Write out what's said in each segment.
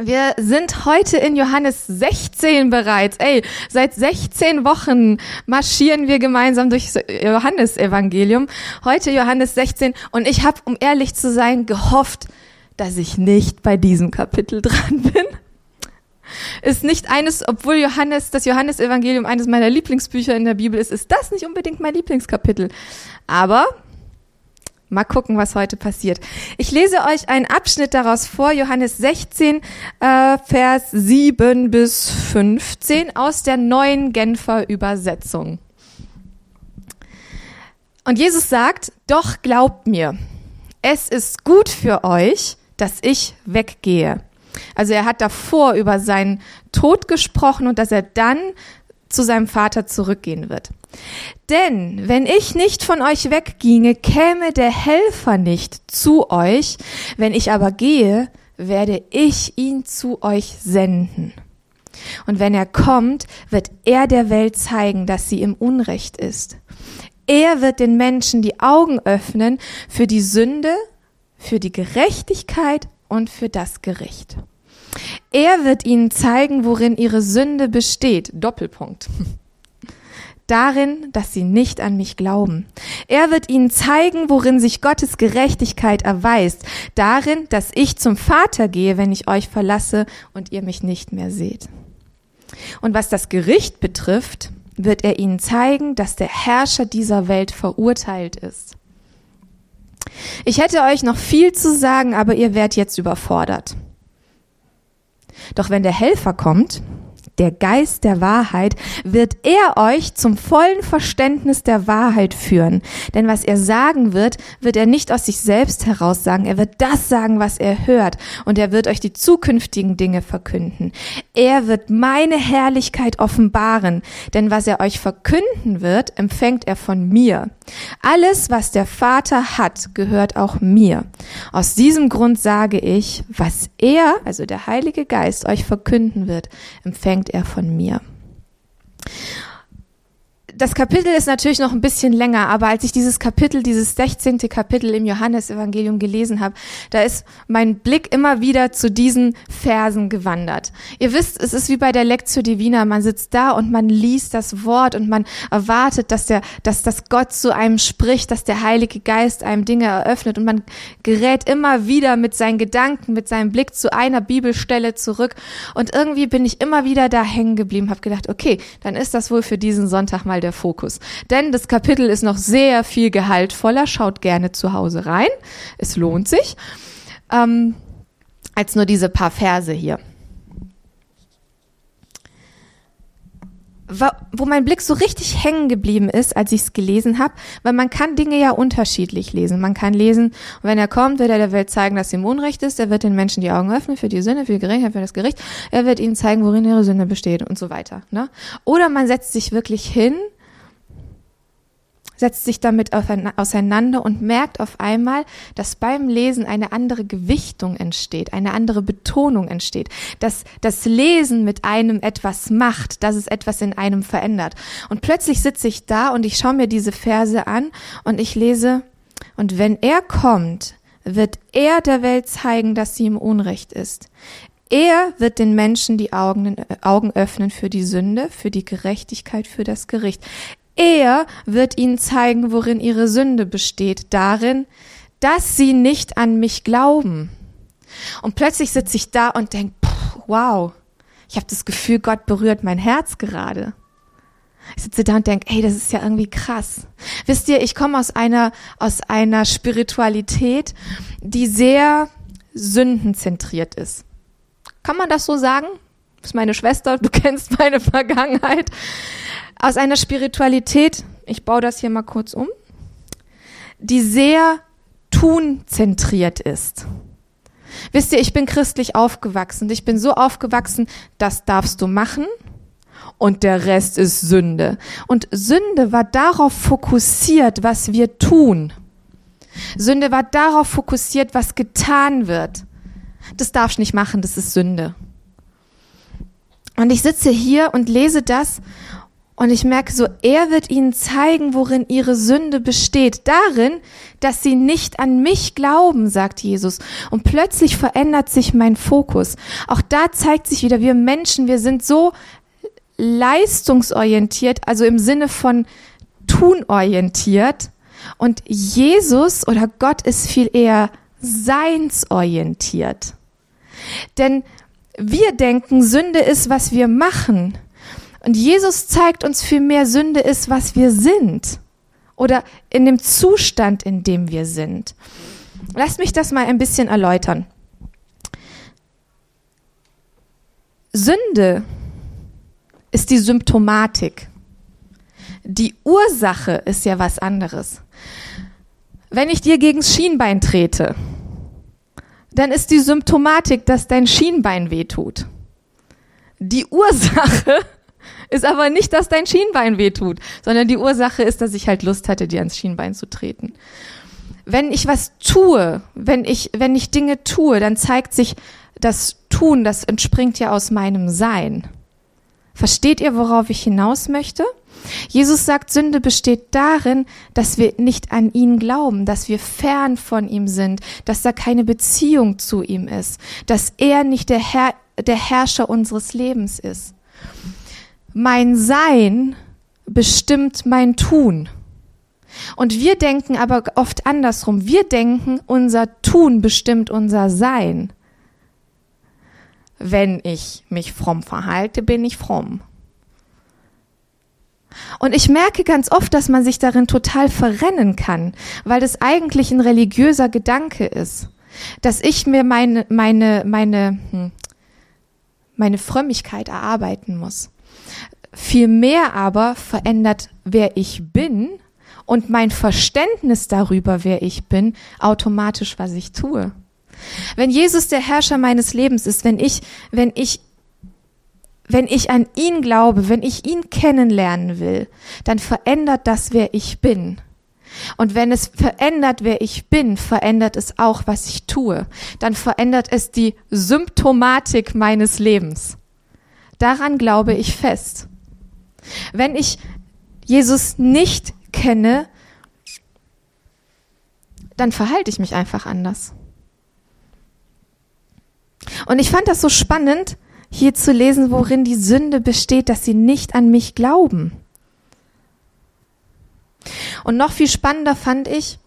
Wir sind heute in Johannes 16 bereits. Ey, seit 16 Wochen marschieren wir gemeinsam durch Johannesevangelium. Heute Johannes 16 und ich habe, um ehrlich zu sein, gehofft, dass ich nicht bei diesem Kapitel dran bin. Ist nicht eines, obwohl Johannes, das Johannesevangelium eines meiner Lieblingsbücher in der Bibel ist, ist das nicht unbedingt mein Lieblingskapitel. Aber Mal gucken, was heute passiert. Ich lese euch einen Abschnitt daraus vor, Johannes 16, äh, Vers 7 bis 15 aus der neuen Genfer Übersetzung. Und Jesus sagt, doch glaubt mir, es ist gut für euch, dass ich weggehe. Also er hat davor über seinen Tod gesprochen und dass er dann zu seinem Vater zurückgehen wird. Denn wenn ich nicht von euch wegginge, käme der Helfer nicht zu euch, wenn ich aber gehe, werde ich ihn zu euch senden. Und wenn er kommt, wird er der Welt zeigen, dass sie im Unrecht ist. Er wird den Menschen die Augen öffnen für die Sünde, für die Gerechtigkeit und für das Gericht. Er wird ihnen zeigen, worin ihre Sünde besteht. Doppelpunkt. Darin, dass sie nicht an mich glauben. Er wird ihnen zeigen, worin sich Gottes Gerechtigkeit erweist. Darin, dass ich zum Vater gehe, wenn ich euch verlasse und ihr mich nicht mehr seht. Und was das Gericht betrifft, wird er ihnen zeigen, dass der Herrscher dieser Welt verurteilt ist. Ich hätte euch noch viel zu sagen, aber ihr werdet jetzt überfordert. Doch wenn der Helfer kommt, der Geist der Wahrheit, wird er euch zum vollen Verständnis der Wahrheit führen. Denn was er sagen wird, wird er nicht aus sich selbst heraus sagen. Er wird das sagen, was er hört. Und er wird euch die zukünftigen Dinge verkünden. Er wird meine Herrlichkeit offenbaren. Denn was er euch verkünden wird, empfängt er von mir. Alles, was der Vater hat, gehört auch mir. Aus diesem Grund sage ich, was er, also der Heilige Geist, euch verkünden wird, empfängt er von mir das Kapitel ist natürlich noch ein bisschen länger, aber als ich dieses Kapitel, dieses 16. Kapitel im Johannesevangelium gelesen habe, da ist mein Blick immer wieder zu diesen Versen gewandert. Ihr wisst, es ist wie bei der Lectio Divina, man sitzt da und man liest das Wort und man erwartet, dass der, dass das Gott zu einem spricht, dass der Heilige Geist einem Dinge eröffnet und man gerät immer wieder mit seinen Gedanken, mit seinem Blick zu einer Bibelstelle zurück und irgendwie bin ich immer wieder da hängen geblieben, habe gedacht, okay, dann ist das wohl für diesen Sonntag mal der der Fokus. Denn das Kapitel ist noch sehr viel gehaltvoller. Schaut gerne zu Hause rein. Es lohnt sich. Ähm, als nur diese paar Verse hier. wo mein Blick so richtig hängen geblieben ist, als ich es gelesen habe, weil man kann Dinge ja unterschiedlich lesen. Man kann lesen, wenn er kommt, wird er der Welt zeigen, dass sie im Unrecht ist, er wird den Menschen die Augen öffnen für die Sünde, für die Gerechtigkeit, für das Gericht, er wird ihnen zeigen, worin ihre Sünde besteht und so weiter. Ne? Oder man setzt sich wirklich hin setzt sich damit auseinander und merkt auf einmal, dass beim Lesen eine andere Gewichtung entsteht, eine andere Betonung entsteht, dass das Lesen mit einem etwas macht, dass es etwas in einem verändert. Und plötzlich sitze ich da und ich schaue mir diese Verse an und ich lese, und wenn er kommt, wird er der Welt zeigen, dass sie im Unrecht ist. Er wird den Menschen die Augen, Augen öffnen für die Sünde, für die Gerechtigkeit, für das Gericht. Er wird ihnen zeigen, worin ihre Sünde besteht, darin, dass sie nicht an mich glauben. Und plötzlich sitze ich da und denke, wow, ich habe das Gefühl, Gott berührt mein Herz gerade. Ich sitze da und denke, hey, das ist ja irgendwie krass. Wisst ihr, ich komme aus einer, aus einer Spiritualität, die sehr sündenzentriert ist. Kann man das so sagen? Das ist meine Schwester, du kennst meine Vergangenheit aus einer Spiritualität, ich baue das hier mal kurz um, die sehr tunzentriert ist. Wisst ihr, ich bin christlich aufgewachsen. Ich bin so aufgewachsen, das darfst du machen und der Rest ist Sünde. Und Sünde war darauf fokussiert, was wir tun. Sünde war darauf fokussiert, was getan wird. Das darfst du nicht machen, das ist Sünde. Und ich sitze hier und lese das Und ich merke so, er wird ihnen zeigen, worin ihre Sünde besteht. Darin, dass sie nicht an mich glauben, sagt Jesus. Und plötzlich verändert sich mein Fokus. Auch da zeigt sich wieder, wir Menschen, wir sind so leistungsorientiert, also im Sinne von tunorientiert. Und Jesus oder Gott ist viel eher seinsorientiert. Denn wir denken, Sünde ist, was wir machen. Und Jesus zeigt uns vielmehr, Sünde ist, was wir sind. Oder in dem Zustand, in dem wir sind. Lasst mich das mal ein bisschen erläutern. Sünde ist die Symptomatik. Die Ursache ist ja was anderes. Wenn ich dir gegens Schienbein trete, dann ist die Symptomatik, dass dein Schienbein wehtut. Die Ursache ist aber nicht, dass dein Schienbein wehtut, sondern die Ursache ist, dass ich halt Lust hatte, dir ans Schienbein zu treten. Wenn ich was tue, wenn ich, wenn ich Dinge tue, dann zeigt sich das Tun, das entspringt ja aus meinem Sein. Versteht ihr, worauf ich hinaus möchte? Jesus sagt, Sünde besteht darin, dass wir nicht an ihn glauben, dass wir fern von ihm sind, dass da keine Beziehung zu ihm ist, dass er nicht der, Herr, der Herrscher unseres Lebens ist. Mein Sein bestimmt mein Tun. Und wir denken aber oft andersrum. Wir denken, unser Tun bestimmt unser Sein. Wenn ich mich fromm verhalte, bin ich fromm. Und ich merke ganz oft, dass man sich darin total verrennen kann, weil das eigentlich ein religiöser Gedanke ist. Dass ich mir meine, meine, meine, hm, meine Frömmigkeit erarbeiten muss. Vielmehr aber verändert, wer ich bin und mein Verständnis darüber, wer ich bin, automatisch, was ich tue. Wenn Jesus der Herrscher meines Lebens ist, wenn ich, wenn ich wenn ich an ihn glaube, wenn ich ihn kennenlernen will, dann verändert das, wer ich bin. Und wenn es verändert, wer ich bin, verändert es auch, was ich tue. Dann verändert es die Symptomatik meines Lebens. Daran glaube ich fest. Wenn ich Jesus nicht kenne, dann verhalte ich mich einfach anders. Und ich fand das so spannend, hier zu lesen, worin die Sünde besteht, dass sie nicht an mich glauben. Und noch viel spannender fand ich,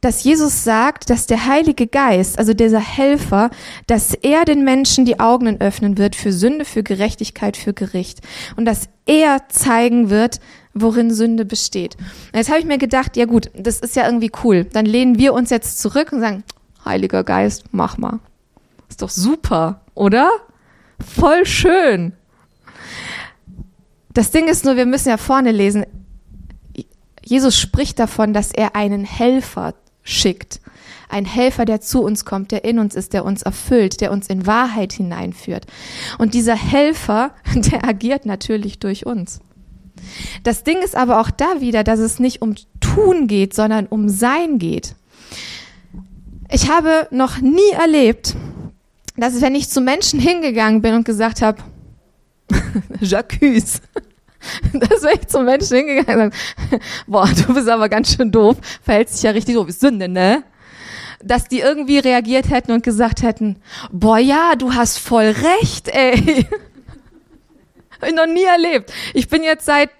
dass Jesus sagt, dass der Heilige Geist, also dieser Helfer, dass er den Menschen die Augen öffnen wird für Sünde, für Gerechtigkeit, für Gericht. Und dass er zeigen wird, worin Sünde besteht. Und jetzt habe ich mir gedacht, ja gut, das ist ja irgendwie cool. Dann lehnen wir uns jetzt zurück und sagen, Heiliger Geist, mach mal. Ist doch super, oder? Voll schön. Das Ding ist nur, wir müssen ja vorne lesen. Jesus spricht davon, dass er einen Helfer schickt. Ein Helfer, der zu uns kommt, der in uns ist, der uns erfüllt, der uns in Wahrheit hineinführt. Und dieser Helfer, der agiert natürlich durch uns. Das Ding ist aber auch da wieder, dass es nicht um Tun geht, sondern um Sein geht. Ich habe noch nie erlebt, dass wenn ich zu Menschen hingegangen bin und gesagt habe, Jacques, dass wenn ich zu Menschen hingegangen bin, boah, du bist aber ganz schön doof, verhältst dich ja richtig doof, Sünde, ne? Dass die irgendwie reagiert hätten und gesagt hätten, boah, ja, du hast voll recht, ey. Hab ich noch nie erlebt. Ich bin jetzt seit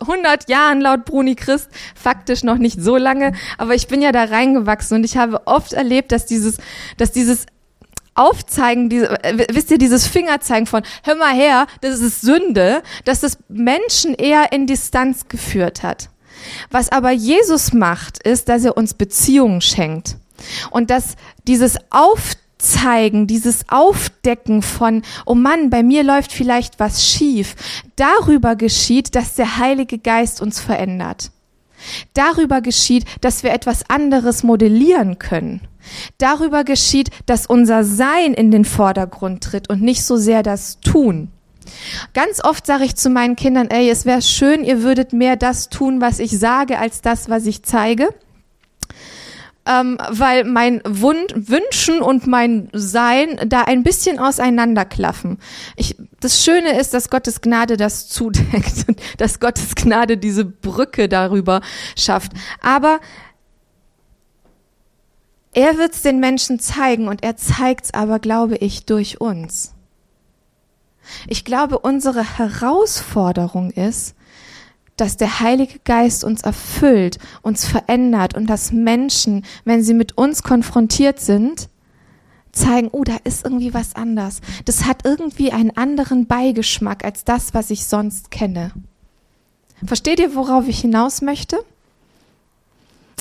100 Jahren laut Bruni Christ, faktisch noch nicht so lange, aber ich bin ja da reingewachsen und ich habe oft erlebt, dass dieses, dass dieses Aufzeigen, diese, äh, wisst ihr, dieses Fingerzeigen von, hör mal her, das ist Sünde, dass das Menschen eher in Distanz geführt hat. Was aber Jesus macht, ist, dass er uns Beziehungen schenkt. Und dass dieses Aufzeigen, dieses Aufdecken von, oh Mann, bei mir läuft vielleicht was schief, darüber geschieht, dass der Heilige Geist uns verändert. Darüber geschieht, dass wir etwas anderes modellieren können. Darüber geschieht, dass unser Sein in den Vordergrund tritt und nicht so sehr das Tun. Ganz oft sage ich zu meinen Kindern, ey, es wäre schön, ihr würdet mehr das tun, was ich sage, als das, was ich zeige. Ähm, weil mein Wund, Wünschen und mein Sein da ein bisschen auseinanderklaffen. Ich das Schöne ist, dass Gottes Gnade das zudeckt, dass Gottes Gnade diese Brücke darüber schafft. Aber er wird es den Menschen zeigen und er zeigt es aber, glaube ich, durch uns. Ich glaube, unsere Herausforderung ist, dass der Heilige Geist uns erfüllt, uns verändert und dass Menschen, wenn sie mit uns konfrontiert sind, zeigen, oh, da ist irgendwie was anders. Das hat irgendwie einen anderen Beigeschmack als das, was ich sonst kenne. Versteht ihr, worauf ich hinaus möchte?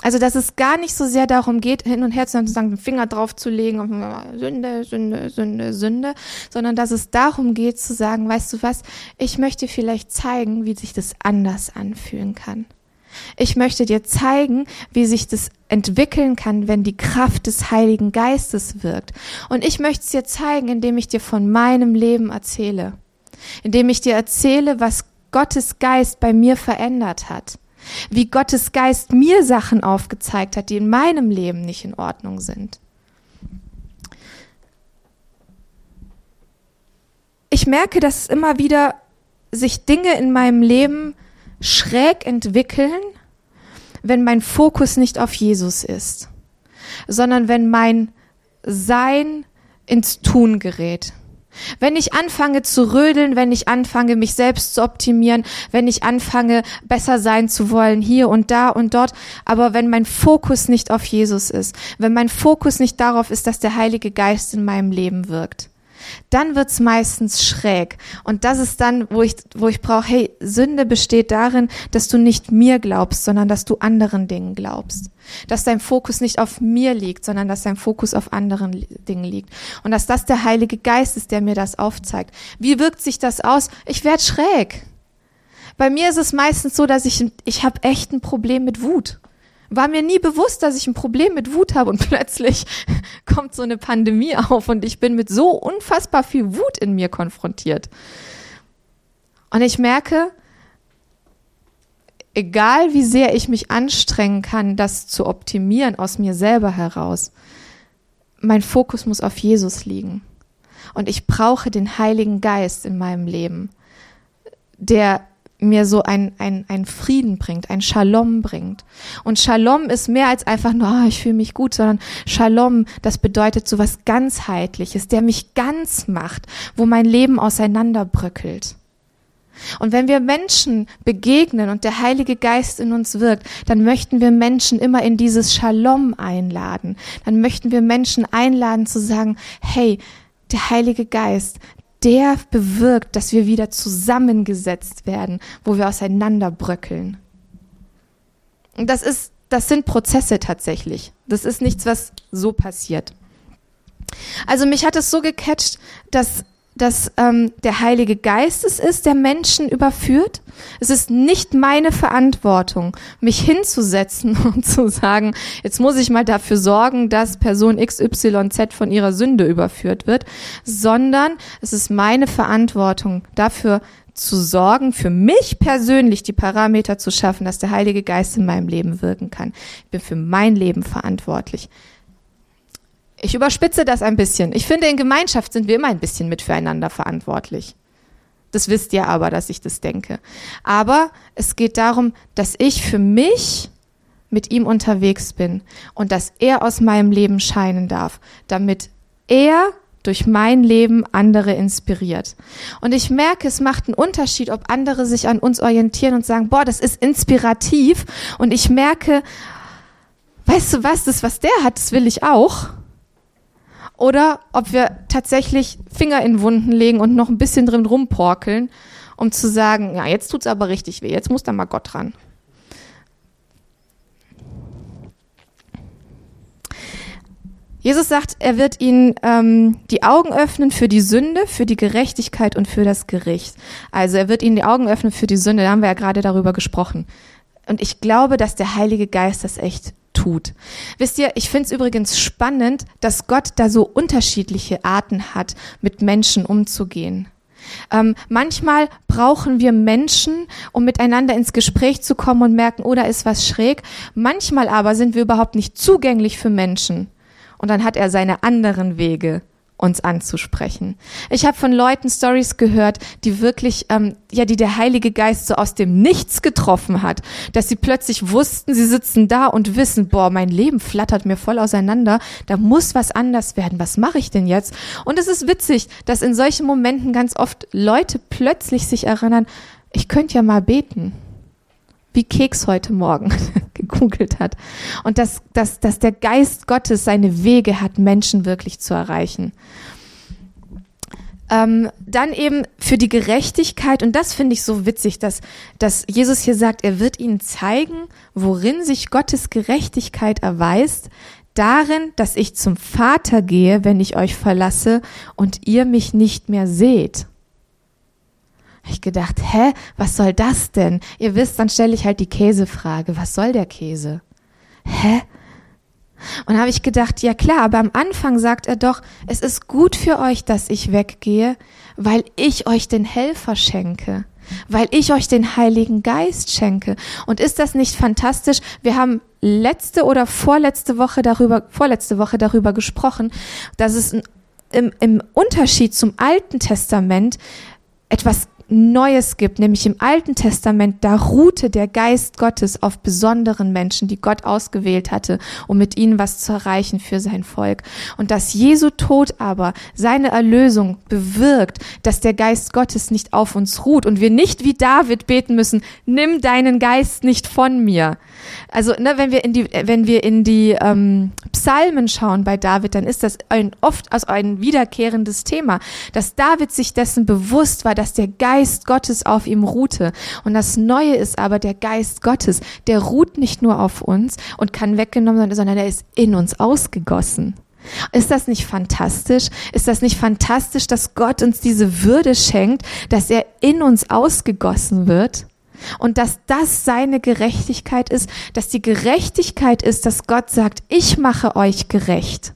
Also, dass es gar nicht so sehr darum geht, hin und her zu sagen, den Finger drauf zu legen und Sünde, Sünde, Sünde, Sünde, sondern dass es darum geht zu sagen, weißt du was, ich möchte vielleicht zeigen, wie sich das anders anfühlen kann. Ich möchte dir zeigen, wie sich das entwickeln kann, wenn die Kraft des Heiligen Geistes wirkt. Und ich möchte es dir zeigen, indem ich dir von meinem Leben erzähle. Indem ich dir erzähle, was Gottes Geist bei mir verändert hat. Wie Gottes Geist mir Sachen aufgezeigt hat, die in meinem Leben nicht in Ordnung sind. Ich merke, dass immer wieder sich Dinge in meinem Leben schräg entwickeln, wenn mein Fokus nicht auf Jesus ist, sondern wenn mein Sein ins Tun gerät. Wenn ich anfange zu rödeln, wenn ich anfange, mich selbst zu optimieren, wenn ich anfange, besser sein zu wollen, hier und da und dort, aber wenn mein Fokus nicht auf Jesus ist, wenn mein Fokus nicht darauf ist, dass der Heilige Geist in meinem Leben wirkt, dann wird's meistens schräg. Und das ist dann, wo ich, wo ich brauche, hey, Sünde besteht darin, dass du nicht mir glaubst, sondern dass du anderen Dingen glaubst. Dass dein Fokus nicht auf mir liegt, sondern dass dein Fokus auf anderen Dingen liegt. Und dass das der Heilige Geist ist, der mir das aufzeigt. Wie wirkt sich das aus? Ich werde schräg. Bei mir ist es meistens so, dass ich, ich habe echt ein Problem mit Wut. War mir nie bewusst, dass ich ein Problem mit Wut habe und plötzlich kommt so eine Pandemie auf und ich bin mit so unfassbar viel Wut in mir konfrontiert. Und ich merke, egal wie sehr ich mich anstrengen kann, das zu optimieren aus mir selber heraus, mein Fokus muss auf Jesus liegen. Und ich brauche den Heiligen Geist in meinem Leben, der mir so ein, ein, ein Frieden bringt, ein Shalom bringt. Und Shalom ist mehr als einfach nur, oh, ich fühle mich gut, sondern Shalom, das bedeutet so was ganzheitliches, der mich ganz macht, wo mein Leben auseinanderbröckelt. Und wenn wir Menschen begegnen und der Heilige Geist in uns wirkt, dann möchten wir Menschen immer in dieses Shalom einladen. Dann möchten wir Menschen einladen zu sagen, hey, der Heilige Geist, der bewirkt, dass wir wieder zusammengesetzt werden, wo wir auseinanderbröckeln. Und das ist, das sind Prozesse tatsächlich. Das ist nichts, was so passiert. Also mich hat es so gecatcht, dass dass ähm, der Heilige Geist es ist, der Menschen überführt. Es ist nicht meine Verantwortung, mich hinzusetzen und zu sagen, jetzt muss ich mal dafür sorgen, dass Person XYZ von ihrer Sünde überführt wird, sondern es ist meine Verantwortung, dafür zu sorgen, für mich persönlich die Parameter zu schaffen, dass der Heilige Geist in meinem Leben wirken kann. Ich bin für mein Leben verantwortlich. Ich überspitze das ein bisschen. Ich finde, in Gemeinschaft sind wir immer ein bisschen mit füreinander verantwortlich. Das wisst ihr aber, dass ich das denke. Aber es geht darum, dass ich für mich mit ihm unterwegs bin und dass er aus meinem Leben scheinen darf, damit er durch mein Leben andere inspiriert. Und ich merke, es macht einen Unterschied, ob andere sich an uns orientieren und sagen, boah, das ist inspirativ. Und ich merke, weißt du was, das, was der hat, das will ich auch oder ob wir tatsächlich Finger in Wunden legen und noch ein bisschen drin rumporkeln, um zu sagen, ja, jetzt tut's aber richtig weh, jetzt muss da mal Gott dran. Jesus sagt, er wird ihnen ähm, die Augen öffnen für die Sünde, für die Gerechtigkeit und für das Gericht. Also er wird ihnen die Augen öffnen für die Sünde, da haben wir ja gerade darüber gesprochen. Und ich glaube, dass der Heilige Geist das echt tut. Wisst ihr, ich finde es übrigens spannend, dass Gott da so unterschiedliche Arten hat, mit Menschen umzugehen. Ähm, manchmal brauchen wir Menschen, um miteinander ins Gespräch zu kommen und merken, oh, da ist was schräg. Manchmal aber sind wir überhaupt nicht zugänglich für Menschen. Und dann hat er seine anderen Wege, uns anzusprechen. Ich habe von Leuten Stories gehört, die wirklich, ähm, ja, die der Heilige Geist so aus dem Nichts getroffen hat, dass sie plötzlich wussten, sie sitzen da und wissen, boah, mein Leben flattert mir voll auseinander, da muss was anders werden. Was mache ich denn jetzt? Und es ist witzig, dass in solchen Momenten ganz oft Leute plötzlich sich erinnern, ich könnte ja mal beten wie Keks heute Morgen gegoogelt hat. Und dass, dass, dass der Geist Gottes seine Wege hat, Menschen wirklich zu erreichen. Ähm, dann eben für die Gerechtigkeit, und das finde ich so witzig, dass, dass Jesus hier sagt, er wird ihnen zeigen, worin sich Gottes Gerechtigkeit erweist, darin, dass ich zum Vater gehe, wenn ich euch verlasse und ihr mich nicht mehr seht ich gedacht, hä, was soll das denn? Ihr wisst, dann stelle ich halt die Käsefrage, was soll der Käse? Hä? Und habe ich gedacht, ja klar, aber am Anfang sagt er doch, es ist gut für euch, dass ich weggehe, weil ich euch den Helfer schenke, weil ich euch den Heiligen Geist schenke. Und ist das nicht fantastisch? Wir haben letzte oder vorletzte Woche darüber, vorletzte Woche darüber gesprochen, dass es im, im Unterschied zum Alten Testament etwas Neues gibt, nämlich im Alten Testament, da ruhte der Geist Gottes auf besonderen Menschen, die Gott ausgewählt hatte, um mit ihnen was zu erreichen für sein Volk. Und dass Jesu Tod aber seine Erlösung bewirkt, dass der Geist Gottes nicht auf uns ruht und wir nicht wie David beten müssen, nimm deinen Geist nicht von mir. Also, ne, wenn wir in die, wenn wir in die ähm, Psalmen schauen bei David, dann ist das ein, oft also ein wiederkehrendes Thema, dass David sich dessen bewusst war, dass der Geist Gottes auf ihm ruhte. Und das Neue ist aber der Geist Gottes, der ruht nicht nur auf uns und kann weggenommen werden, sondern er ist in uns ausgegossen. Ist das nicht fantastisch? Ist das nicht fantastisch, dass Gott uns diese Würde schenkt, dass er in uns ausgegossen wird? Und dass das seine Gerechtigkeit ist, dass die Gerechtigkeit ist, dass Gott sagt, ich mache euch gerecht.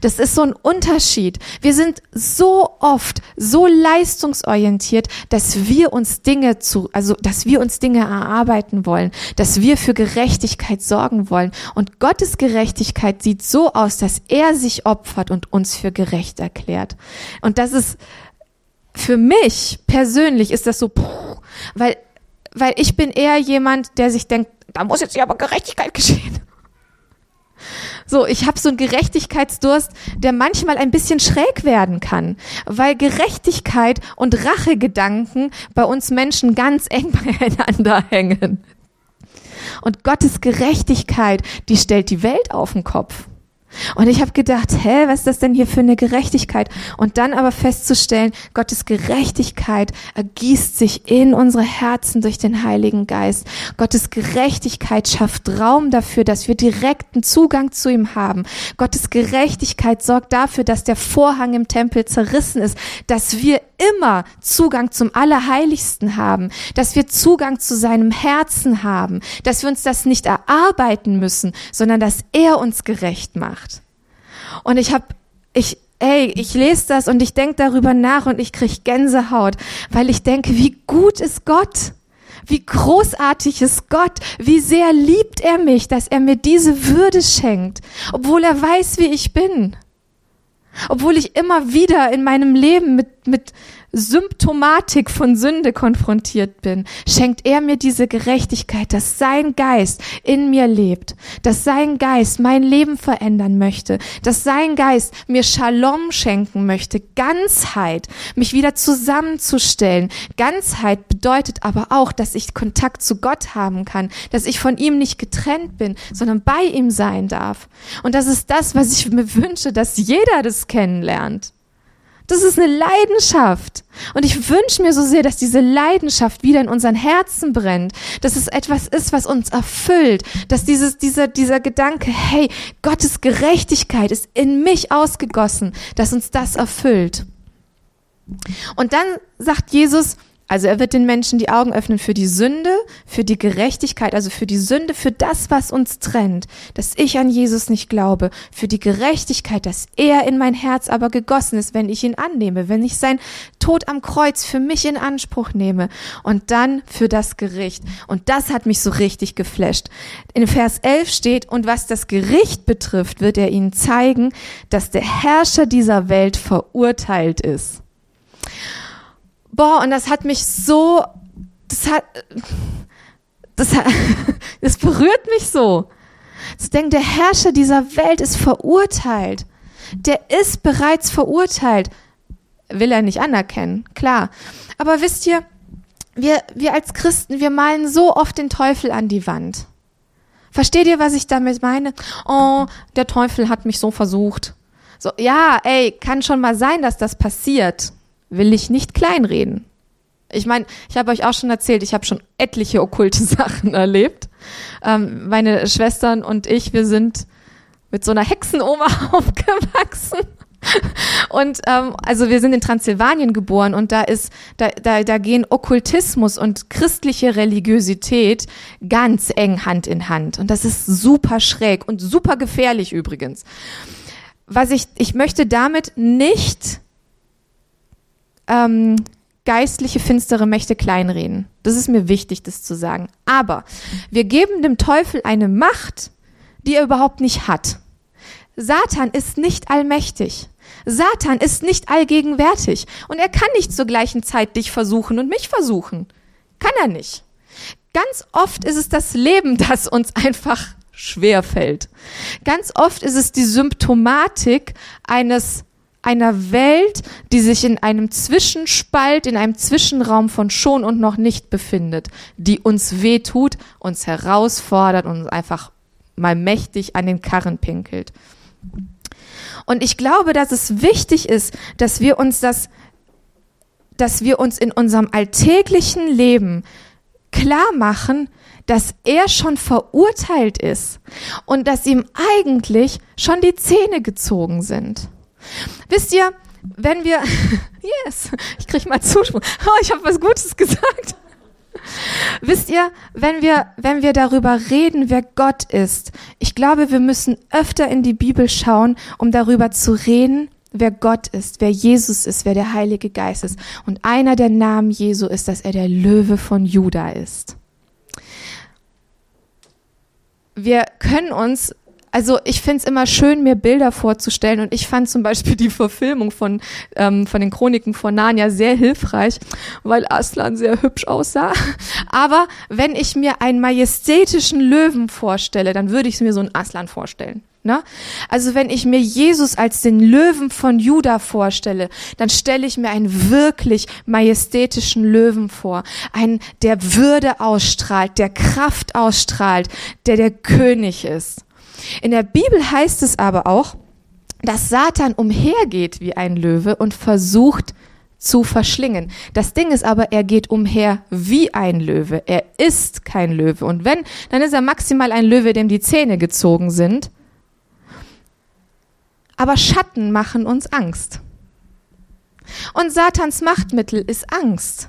Das ist so ein Unterschied. Wir sind so oft so leistungsorientiert, dass wir uns Dinge zu, also, dass wir uns Dinge erarbeiten wollen, dass wir für Gerechtigkeit sorgen wollen. Und Gottes Gerechtigkeit sieht so aus, dass er sich opfert und uns für gerecht erklärt. Und das ist, für mich persönlich ist das so, puh, weil weil ich bin eher jemand, der sich denkt, da muss jetzt ja aber Gerechtigkeit geschehen. So, ich habe so einen Gerechtigkeitsdurst, der manchmal ein bisschen schräg werden kann, weil Gerechtigkeit und Rachegedanken bei uns Menschen ganz eng beieinander hängen. Und Gottes Gerechtigkeit, die stellt die Welt auf den Kopf. Und ich habe gedacht, hä, was ist das denn hier für eine Gerechtigkeit? Und dann aber festzustellen, Gottes Gerechtigkeit ergießt sich in unsere Herzen durch den Heiligen Geist. Gottes Gerechtigkeit schafft Raum dafür, dass wir direkten Zugang zu ihm haben. Gottes Gerechtigkeit sorgt dafür, dass der Vorhang im Tempel zerrissen ist, dass wir immer Zugang zum Allerheiligsten haben, dass wir Zugang zu seinem Herzen haben, dass wir uns das nicht erarbeiten müssen, sondern dass er uns gerecht macht. Und ich habe, ich, ey, ich lese das und ich denke darüber nach und ich krieg Gänsehaut, weil ich denke, wie gut ist Gott. Wie großartig ist Gott, wie sehr liebt er mich, dass er mir diese Würde schenkt, obwohl er weiß, wie ich bin. Obwohl ich immer wieder in meinem Leben mit, mit Symptomatik von Sünde konfrontiert bin, schenkt er mir diese Gerechtigkeit, dass sein Geist in mir lebt, dass sein Geist mein Leben verändern möchte, dass sein Geist mir Shalom schenken möchte, Ganzheit, mich wieder zusammenzustellen. Ganzheit bedeutet aber auch, dass ich Kontakt zu Gott haben kann, dass ich von ihm nicht getrennt bin, sondern bei ihm sein darf. Und das ist das, was ich mir wünsche, dass jeder das kennenlernt. Das ist eine Leidenschaft. Und ich wünsche mir so sehr, dass diese Leidenschaft wieder in unseren Herzen brennt, dass es etwas ist, was uns erfüllt, dass dieses, dieser, dieser Gedanke, hey, Gottes Gerechtigkeit ist in mich ausgegossen, dass uns das erfüllt. Und dann sagt Jesus, Also er wird den Menschen die Augen öffnen für die Sünde, für die Gerechtigkeit, also für die Sünde, für das, was uns trennt, dass ich an Jesus nicht glaube, für die Gerechtigkeit, dass er in mein Herz aber gegossen ist, wenn ich ihn annehme, wenn ich sein Tod am Kreuz für mich in Anspruch nehme und dann für das Gericht. Und das hat mich so richtig geflasht. In Vers 11 steht, und was das Gericht betrifft, wird er ihnen zeigen, dass der Herrscher dieser Welt verurteilt ist. Boah, und das hat mich so, das hat, das, hat, das berührt mich so. Zu denken, der Herrscher dieser Welt ist verurteilt. Der ist bereits verurteilt. Will er nicht anerkennen, klar. Aber wisst ihr, wir, wir als Christen, wir malen so oft den Teufel an die Wand. Versteht ihr, was ich damit meine? Oh, der Teufel hat mich so versucht. So, ja, ey, kann schon mal sein, dass das passiert will ich nicht kleinreden. Ich meine, ich habe euch auch schon erzählt, ich habe schon etliche okkulte Sachen erlebt. Ähm, meine Schwestern und ich, wir sind mit so einer Hexenoma aufgewachsen. Und ähm, also wir sind in Transsilvanien geboren und da ist, da, da, da gehen Okkultismus und christliche Religiosität ganz eng Hand in Hand. Und das ist super schräg und super gefährlich übrigens. Was ich, ich möchte damit nicht ähm, geistliche finstere Mächte kleinreden. Das ist mir wichtig, das zu sagen. Aber wir geben dem Teufel eine Macht, die er überhaupt nicht hat. Satan ist nicht allmächtig. Satan ist nicht allgegenwärtig. Und er kann nicht zur gleichen Zeit dich versuchen und mich versuchen. Kann er nicht. Ganz oft ist es das Leben, das uns einfach schwer fällt. Ganz oft ist es die Symptomatik eines einer Welt, die sich in einem Zwischenspalt, in einem Zwischenraum von schon und noch nicht befindet, die uns wehtut, uns herausfordert und uns einfach mal mächtig an den Karren pinkelt. Und ich glaube, dass es wichtig ist, dass wir uns das, dass wir uns in unserem alltäglichen Leben klar machen, dass er schon verurteilt ist und dass ihm eigentlich schon die Zähne gezogen sind. Wisst ihr, wenn wir, yes, ich kriege mal Zuspruch. Oh, ich habe was Gutes gesagt. Wisst ihr, wenn wir, wenn wir darüber reden, wer Gott ist, ich glaube, wir müssen öfter in die Bibel schauen, um darüber zu reden, wer Gott ist, wer Jesus ist, wer der Heilige Geist ist. Und einer der Namen Jesu ist, dass er der Löwe von Juda ist. Wir können uns also ich finde es immer schön, mir Bilder vorzustellen und ich fand zum Beispiel die Verfilmung von, ähm, von den Chroniken von Narnia sehr hilfreich, weil Aslan sehr hübsch aussah. Aber wenn ich mir einen majestätischen Löwen vorstelle, dann würde ich mir so einen Aslan vorstellen. Ne? Also wenn ich mir Jesus als den Löwen von Juda vorstelle, dann stelle ich mir einen wirklich majestätischen Löwen vor, einen, der Würde ausstrahlt, der Kraft ausstrahlt, der der König ist. In der Bibel heißt es aber auch, dass Satan umhergeht wie ein Löwe und versucht zu verschlingen. Das Ding ist aber, er geht umher wie ein Löwe. Er ist kein Löwe. Und wenn, dann ist er maximal ein Löwe, dem die Zähne gezogen sind. Aber Schatten machen uns Angst. Und Satans Machtmittel ist Angst.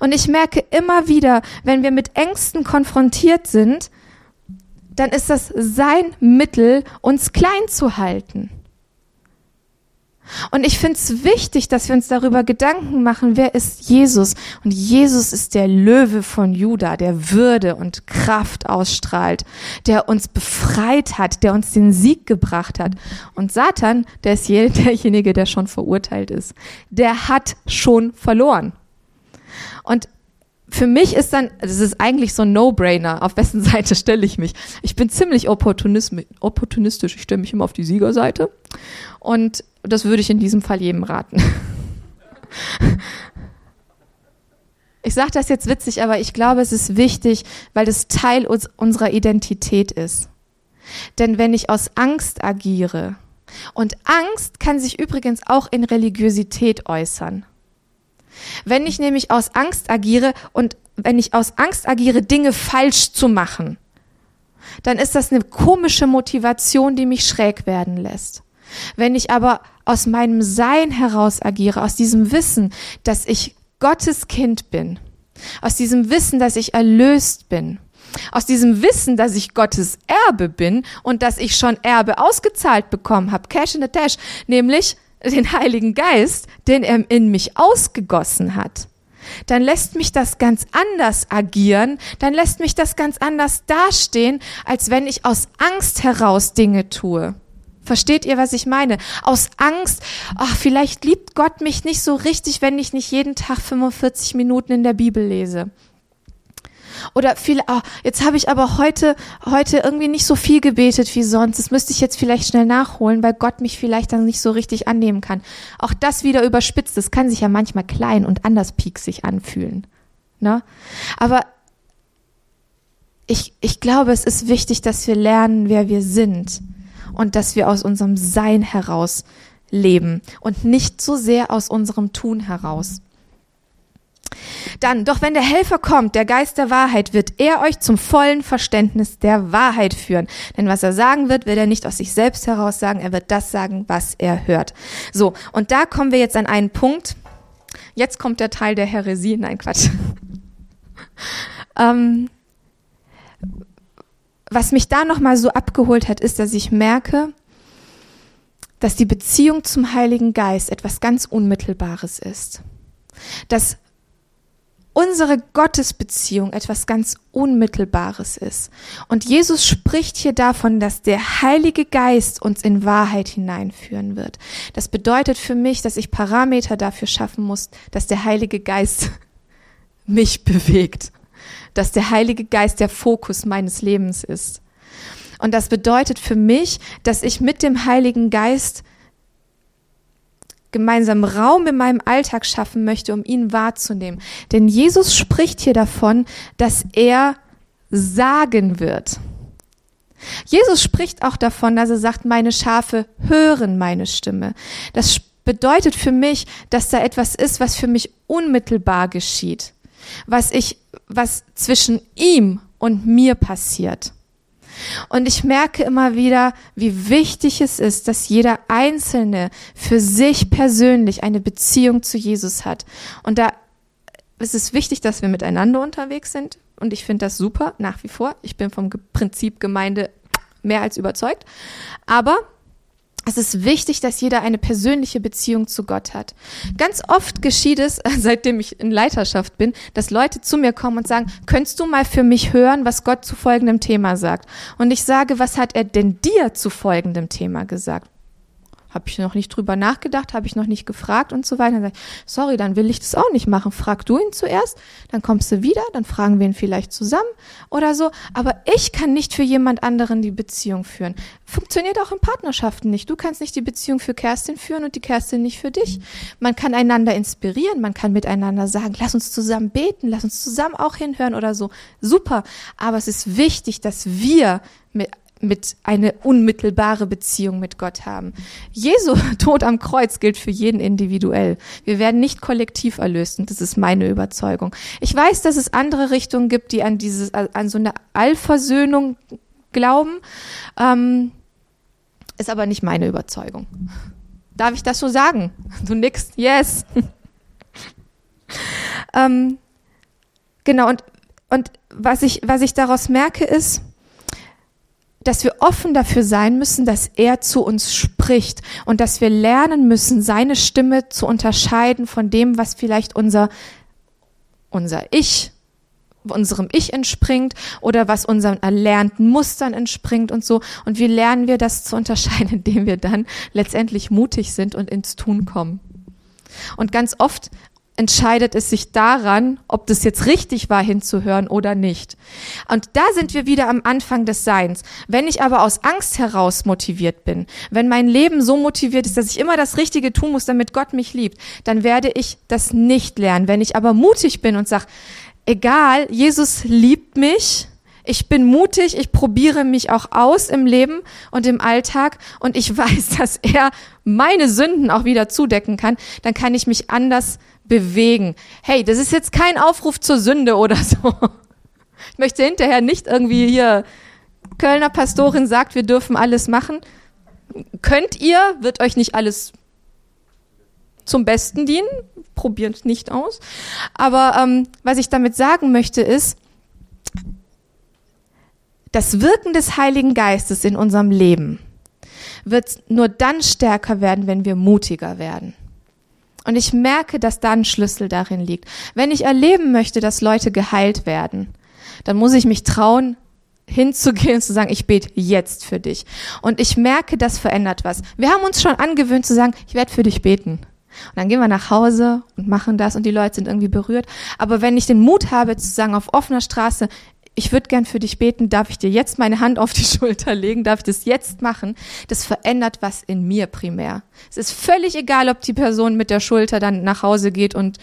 Und ich merke immer wieder, wenn wir mit Ängsten konfrontiert sind, dann ist das sein Mittel, uns klein zu halten. Und ich finde es wichtig, dass wir uns darüber Gedanken machen, wer ist Jesus? Und Jesus ist der Löwe von Juda, der Würde und Kraft ausstrahlt, der uns befreit hat, der uns den Sieg gebracht hat. Und Satan, der ist derjenige, der schon verurteilt ist. Der hat schon verloren. Und für mich ist dann, das ist eigentlich so ein No-Brainer, auf wessen Seite stelle ich mich. Ich bin ziemlich opportunistisch, ich stelle mich immer auf die Siegerseite und das würde ich in diesem Fall jedem raten. Ich sage das jetzt witzig, aber ich glaube, es ist wichtig, weil das Teil uns, unserer Identität ist. Denn wenn ich aus Angst agiere, und Angst kann sich übrigens auch in Religiosität äußern. Wenn ich nämlich aus Angst agiere und wenn ich aus Angst agiere, Dinge falsch zu machen, dann ist das eine komische Motivation, die mich schräg werden lässt. Wenn ich aber aus meinem Sein heraus agiere, aus diesem Wissen, dass ich Gottes Kind bin, aus diesem Wissen, dass ich erlöst bin, aus diesem Wissen, dass ich Gottes Erbe bin und dass ich schon Erbe ausgezahlt bekommen habe, Cash in the Dash, nämlich den Heiligen Geist, den er in mich ausgegossen hat, dann lässt mich das ganz anders agieren, dann lässt mich das ganz anders dastehen, als wenn ich aus Angst heraus Dinge tue. Versteht ihr, was ich meine? Aus Angst, ach, vielleicht liebt Gott mich nicht so richtig, wenn ich nicht jeden Tag 45 Minuten in der Bibel lese. Oder viel, oh, jetzt habe ich aber heute, heute irgendwie nicht so viel gebetet wie sonst. Das müsste ich jetzt vielleicht schnell nachholen, weil Gott mich vielleicht dann nicht so richtig annehmen kann. Auch das wieder überspitzt. Das kann sich ja manchmal klein und anders pieksig anfühlen. Ne? Aber ich, ich glaube, es ist wichtig, dass wir lernen, wer wir sind und dass wir aus unserem Sein heraus leben und nicht so sehr aus unserem Tun heraus. Dann, doch wenn der Helfer kommt, der Geist der Wahrheit, wird er euch zum vollen Verständnis der Wahrheit führen. Denn was er sagen wird, wird er nicht aus sich selbst heraus sagen, er wird das sagen, was er hört. So, und da kommen wir jetzt an einen Punkt. Jetzt kommt der Teil der Häresie. Nein, Quatsch. ähm, was mich da nochmal so abgeholt hat, ist, dass ich merke, dass die Beziehung zum Heiligen Geist etwas ganz Unmittelbares ist. Dass unsere Gottesbeziehung etwas ganz Unmittelbares ist. Und Jesus spricht hier davon, dass der Heilige Geist uns in Wahrheit hineinführen wird. Das bedeutet für mich, dass ich Parameter dafür schaffen muss, dass der Heilige Geist mich bewegt, dass der Heilige Geist der Fokus meines Lebens ist. Und das bedeutet für mich, dass ich mit dem Heiligen Geist gemeinsamen Raum in meinem Alltag schaffen möchte, um ihn wahrzunehmen. Denn Jesus spricht hier davon, dass er sagen wird. Jesus spricht auch davon, dass er sagt, meine Schafe hören meine Stimme. Das bedeutet für mich, dass da etwas ist, was für mich unmittelbar geschieht, was ich, was zwischen ihm und mir passiert. Und ich merke immer wieder, wie wichtig es ist, dass jeder Einzelne für sich persönlich eine Beziehung zu Jesus hat. Und da ist es wichtig, dass wir miteinander unterwegs sind. Und ich finde das super, nach wie vor. Ich bin vom Prinzip Gemeinde mehr als überzeugt. Aber es ist wichtig, dass jeder eine persönliche Beziehung zu Gott hat. Ganz oft geschieht es, seitdem ich in Leiterschaft bin, dass Leute zu mir kommen und sagen, könntest du mal für mich hören, was Gott zu folgendem Thema sagt? Und ich sage, was hat er denn dir zu folgendem Thema gesagt? Habe ich noch nicht drüber nachgedacht, habe ich noch nicht gefragt und so weiter. Dann sage ich, sorry, dann will ich das auch nicht machen. Frag du ihn zuerst, dann kommst du wieder, dann fragen wir ihn vielleicht zusammen oder so. Aber ich kann nicht für jemand anderen die Beziehung führen. Funktioniert auch in Partnerschaften nicht. Du kannst nicht die Beziehung für Kerstin führen und die Kerstin nicht für dich. Man kann einander inspirieren, man kann miteinander sagen, lass uns zusammen beten, lass uns zusammen auch hinhören oder so. Super. Aber es ist wichtig, dass wir mit mit eine unmittelbare Beziehung mit Gott haben. Jesu Tod am Kreuz gilt für jeden individuell. Wir werden nicht kollektiv erlöst und das ist meine Überzeugung. Ich weiß, dass es andere Richtungen gibt, die an dieses, an so eine Allversöhnung glauben, ähm, ist aber nicht meine Überzeugung. Darf ich das so sagen? Du nix? Yes. ähm, genau und und was ich was ich daraus merke ist dass wir offen dafür sein müssen, dass er zu uns spricht und dass wir lernen müssen, seine Stimme zu unterscheiden von dem, was vielleicht unser, unser Ich, unserem Ich entspringt oder was unseren erlernten Mustern entspringt und so. Und wie lernen wir das zu unterscheiden, indem wir dann letztendlich mutig sind und ins Tun kommen. Und ganz oft entscheidet es sich daran, ob das jetzt richtig war, hinzuhören oder nicht. Und da sind wir wieder am Anfang des Seins. Wenn ich aber aus Angst heraus motiviert bin, wenn mein Leben so motiviert ist, dass ich immer das Richtige tun muss, damit Gott mich liebt, dann werde ich das nicht lernen. Wenn ich aber mutig bin und sage, egal, Jesus liebt mich, ich bin mutig, ich probiere mich auch aus im Leben und im Alltag und ich weiß, dass er meine Sünden auch wieder zudecken kann, dann kann ich mich anders bewegen. Hey, das ist jetzt kein Aufruf zur Sünde oder so. Ich möchte hinterher nicht irgendwie hier Kölner Pastorin sagt, wir dürfen alles machen. Könnt ihr, wird euch nicht alles zum Besten dienen. Probiert nicht aus. Aber ähm, was ich damit sagen möchte ist, das Wirken des Heiligen Geistes in unserem Leben wird nur dann stärker werden, wenn wir mutiger werden. Und ich merke, dass da ein Schlüssel darin liegt. Wenn ich erleben möchte, dass Leute geheilt werden, dann muss ich mich trauen, hinzugehen und zu sagen, ich bete jetzt für dich. Und ich merke, das verändert was. Wir haben uns schon angewöhnt zu sagen, ich werde für dich beten. Und dann gehen wir nach Hause und machen das und die Leute sind irgendwie berührt. Aber wenn ich den Mut habe zu sagen, auf offener Straße, ich würde gern für dich beten, darf ich dir jetzt meine Hand auf die Schulter legen, darf ich das jetzt machen? Das verändert was in mir primär. Es ist völlig egal, ob die Person mit der Schulter dann nach Hause geht und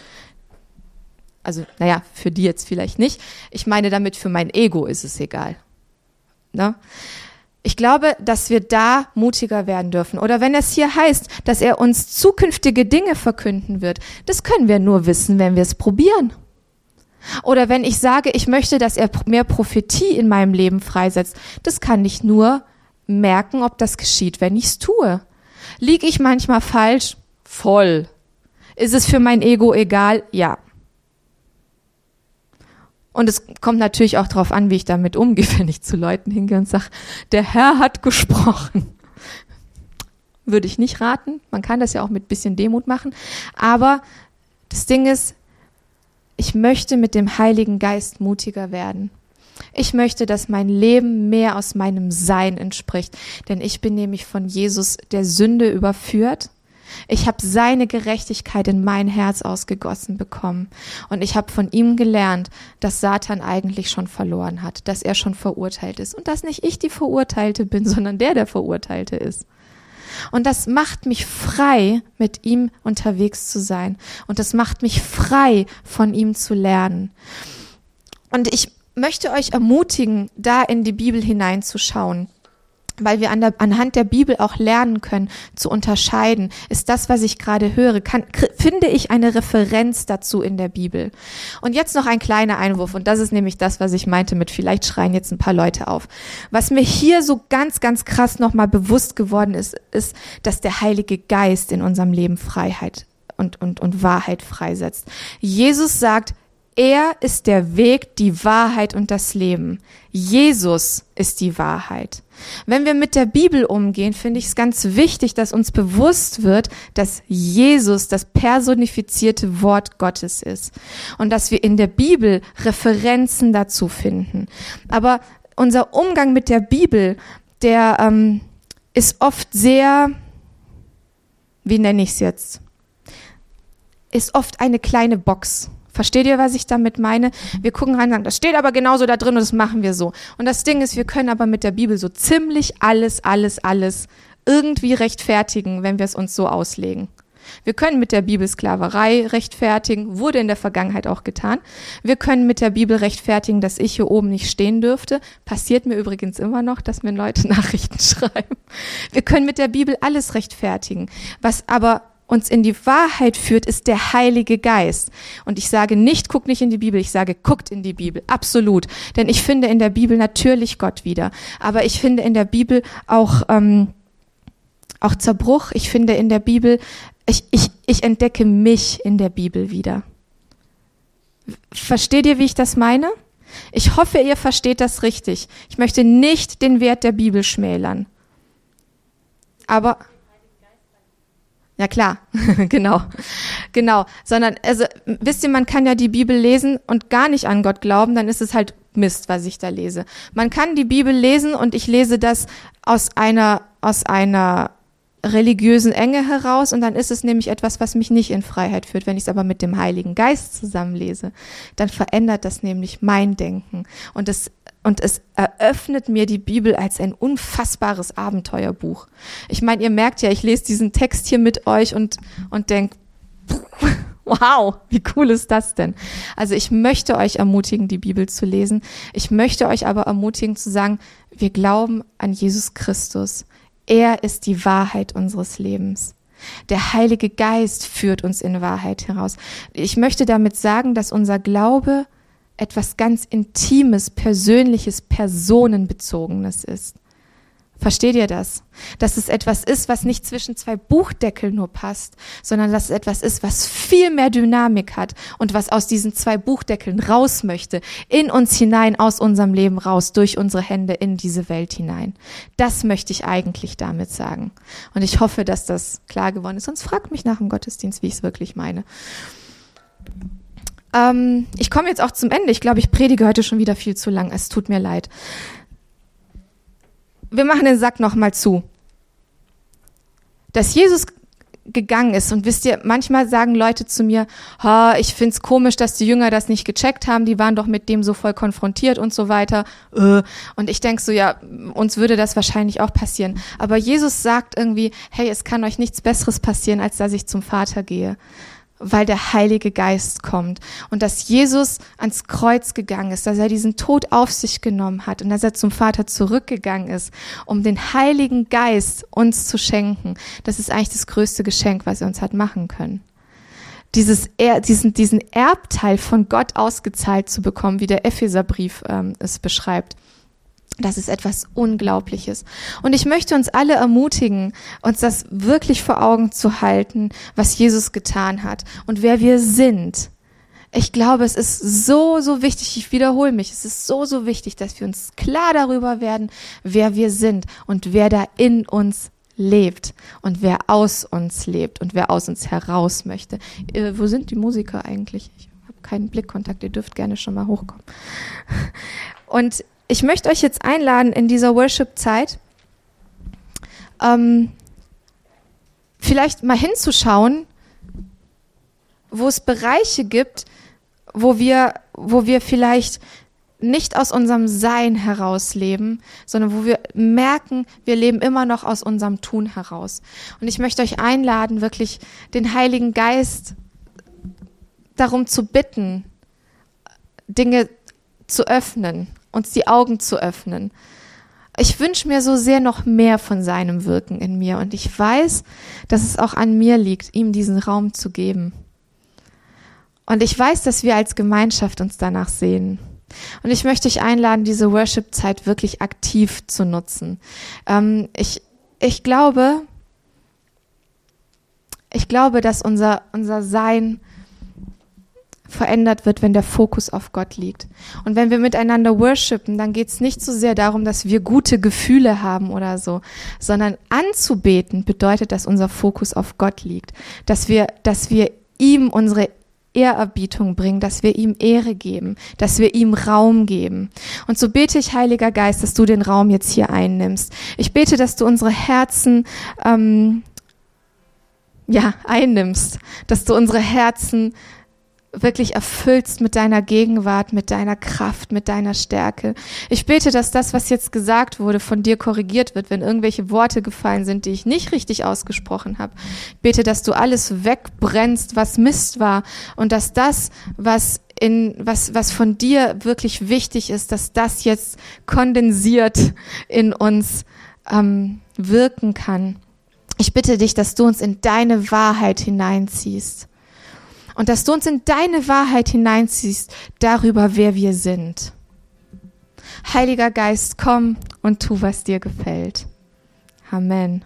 also, naja, für die jetzt vielleicht nicht. Ich meine damit, für mein Ego ist es egal. Ne? Ich glaube, dass wir da mutiger werden dürfen. Oder wenn es hier heißt, dass er uns zukünftige Dinge verkünden wird, das können wir nur wissen, wenn wir es probieren. Oder wenn ich sage, ich möchte, dass er mehr Prophetie in meinem Leben freisetzt, das kann ich nur merken, ob das geschieht, wenn ich es tue. Liege ich manchmal falsch? Voll. Ist es für mein Ego egal? Ja. Und es kommt natürlich auch darauf an, wie ich damit umgehe, wenn ich zu Leuten hingehe und sage, der Herr hat gesprochen. Würde ich nicht raten. Man kann das ja auch mit bisschen Demut machen. Aber das Ding ist, ich möchte mit dem Heiligen Geist mutiger werden. Ich möchte, dass mein Leben mehr aus meinem Sein entspricht, denn ich bin nämlich von Jesus der Sünde überführt. Ich habe seine Gerechtigkeit in mein Herz ausgegossen bekommen und ich habe von ihm gelernt, dass Satan eigentlich schon verloren hat, dass er schon verurteilt ist und dass nicht ich die Verurteilte bin, sondern der, der Verurteilte ist. Und das macht mich frei, mit ihm unterwegs zu sein. Und das macht mich frei, von ihm zu lernen. Und ich möchte euch ermutigen, da in die Bibel hineinzuschauen weil wir an der, anhand der Bibel auch lernen können zu unterscheiden, ist das, was ich gerade höre, kann, finde ich eine Referenz dazu in der Bibel. Und jetzt noch ein kleiner Einwurf, und das ist nämlich das, was ich meinte mit, vielleicht schreien jetzt ein paar Leute auf. Was mir hier so ganz, ganz krass nochmal bewusst geworden ist, ist, dass der Heilige Geist in unserem Leben Freiheit und, und, und Wahrheit freisetzt. Jesus sagt, er ist der Weg, die Wahrheit und das Leben. Jesus ist die Wahrheit. Wenn wir mit der Bibel umgehen, finde ich es ganz wichtig, dass uns bewusst wird, dass Jesus das personifizierte Wort Gottes ist und dass wir in der Bibel Referenzen dazu finden. Aber unser Umgang mit der Bibel, der ähm, ist oft sehr, wie nenne ich es jetzt, ist oft eine kleine Box Versteht ihr, was ich damit meine? Wir gucken rein und sagen, das steht aber genauso da drin und das machen wir so. Und das Ding ist, wir können aber mit der Bibel so ziemlich alles, alles, alles irgendwie rechtfertigen, wenn wir es uns so auslegen. Wir können mit der Bibel Sklaverei rechtfertigen, wurde in der Vergangenheit auch getan. Wir können mit der Bibel rechtfertigen, dass ich hier oben nicht stehen dürfte. Passiert mir übrigens immer noch, dass mir Leute Nachrichten schreiben. Wir können mit der Bibel alles rechtfertigen. Was aber uns in die Wahrheit führt, ist der Heilige Geist. Und ich sage nicht, guckt nicht in die Bibel, ich sage, guckt in die Bibel, absolut. Denn ich finde in der Bibel natürlich Gott wieder. Aber ich finde in der Bibel auch, ähm, auch Zerbruch. Ich finde in der Bibel, ich, ich, ich entdecke mich in der Bibel wieder. Versteht ihr, wie ich das meine? Ich hoffe, ihr versteht das richtig. Ich möchte nicht den Wert der Bibel schmälern. Aber ja klar, genau, genau. Sondern, also wisst ihr, man kann ja die Bibel lesen und gar nicht an Gott glauben, dann ist es halt Mist, was ich da lese. Man kann die Bibel lesen und ich lese das aus einer, aus einer religiösen Enge heraus und dann ist es nämlich etwas, was mich nicht in Freiheit führt. Wenn ich es aber mit dem Heiligen Geist zusammenlese, dann verändert das nämlich mein Denken und es und es eröffnet mir die Bibel als ein unfassbares Abenteuerbuch. Ich meine, ihr merkt ja, ich lese diesen Text hier mit euch und und denk, wow, wie cool ist das denn? Also ich möchte euch ermutigen, die Bibel zu lesen. Ich möchte euch aber ermutigen zu sagen, wir glauben an Jesus Christus. Er ist die Wahrheit unseres Lebens. Der Heilige Geist führt uns in Wahrheit heraus. Ich möchte damit sagen, dass unser Glaube etwas ganz Intimes, Persönliches, Personenbezogenes ist. Versteht ihr das? Dass es etwas ist, was nicht zwischen zwei Buchdeckeln nur passt, sondern dass es etwas ist, was viel mehr Dynamik hat und was aus diesen zwei Buchdeckeln raus möchte, in uns hinein, aus unserem Leben raus, durch unsere Hände in diese Welt hinein. Das möchte ich eigentlich damit sagen. Und ich hoffe, dass das klar geworden ist. Sonst fragt mich nach dem Gottesdienst, wie ich es wirklich meine. Ähm, ich komme jetzt auch zum Ende. Ich glaube, ich predige heute schon wieder viel zu lang. Es tut mir leid wir machen den Sack nochmal zu. Dass Jesus gegangen ist. Und wisst ihr, manchmal sagen Leute zu mir, ha, ich find's komisch, dass die Jünger das nicht gecheckt haben, die waren doch mit dem so voll konfrontiert und so weiter. Äh. Und ich denk so, ja, uns würde das wahrscheinlich auch passieren. Aber Jesus sagt irgendwie, hey, es kann euch nichts Besseres passieren, als dass ich zum Vater gehe weil der Heilige Geist kommt und dass Jesus ans Kreuz gegangen ist, dass er diesen Tod auf sich genommen hat und dass er zum Vater zurückgegangen ist, um den Heiligen Geist uns zu schenken. Das ist eigentlich das größte Geschenk, was er uns hat machen können. Dieses, diesen, diesen Erbteil von Gott ausgezahlt zu bekommen, wie der Epheserbrief ähm, es beschreibt. Das ist etwas Unglaubliches. Und ich möchte uns alle ermutigen, uns das wirklich vor Augen zu halten, was Jesus getan hat und wer wir sind. Ich glaube, es ist so, so wichtig, ich wiederhole mich, es ist so, so wichtig, dass wir uns klar darüber werden, wer wir sind und wer da in uns lebt und wer aus uns lebt und wer aus uns heraus möchte. Äh, wo sind die Musiker eigentlich? Ich habe keinen Blickkontakt, ihr dürft gerne schon mal hochkommen. Und ich möchte euch jetzt einladen in dieser Worship-Zeit, ähm, vielleicht mal hinzuschauen, wo es Bereiche gibt, wo wir, wo wir vielleicht nicht aus unserem Sein heraus leben, sondern wo wir merken, wir leben immer noch aus unserem Tun heraus. Und ich möchte euch einladen, wirklich den Heiligen Geist darum zu bitten, Dinge zu öffnen uns die Augen zu öffnen. Ich wünsche mir so sehr noch mehr von seinem Wirken in mir und ich weiß, dass es auch an mir liegt, ihm diesen Raum zu geben. Und ich weiß, dass wir als Gemeinschaft uns danach sehen. Und ich möchte dich einladen, diese Worship-Zeit wirklich aktiv zu nutzen. Ähm, ich, ich glaube, ich glaube, dass unser, unser Sein verändert wird, wenn der Fokus auf Gott liegt. Und wenn wir miteinander worshipen, dann geht es nicht so sehr darum, dass wir gute Gefühle haben oder so, sondern anzubeten bedeutet, dass unser Fokus auf Gott liegt, dass wir, dass wir ihm unsere Ehrerbietung bringen, dass wir ihm Ehre geben, dass wir ihm Raum geben. Und so bete ich, Heiliger Geist, dass du den Raum jetzt hier einnimmst. Ich bete, dass du unsere Herzen ähm, ja einnimmst, dass du unsere Herzen wirklich erfüllst mit deiner Gegenwart, mit deiner Kraft, mit deiner Stärke. Ich bete, dass das, was jetzt gesagt wurde, von dir korrigiert wird, wenn irgendwelche Worte gefallen sind, die ich nicht richtig ausgesprochen habe. Ich bete, dass du alles wegbrennst, was Mist war und dass das, was in was was von dir wirklich wichtig ist, dass das jetzt kondensiert in uns ähm, wirken kann. Ich bitte dich, dass du uns in deine Wahrheit hineinziehst und dass du uns in deine Wahrheit hineinziehst darüber, wer wir sind. Heiliger Geist, komm und tu, was dir gefällt. Amen.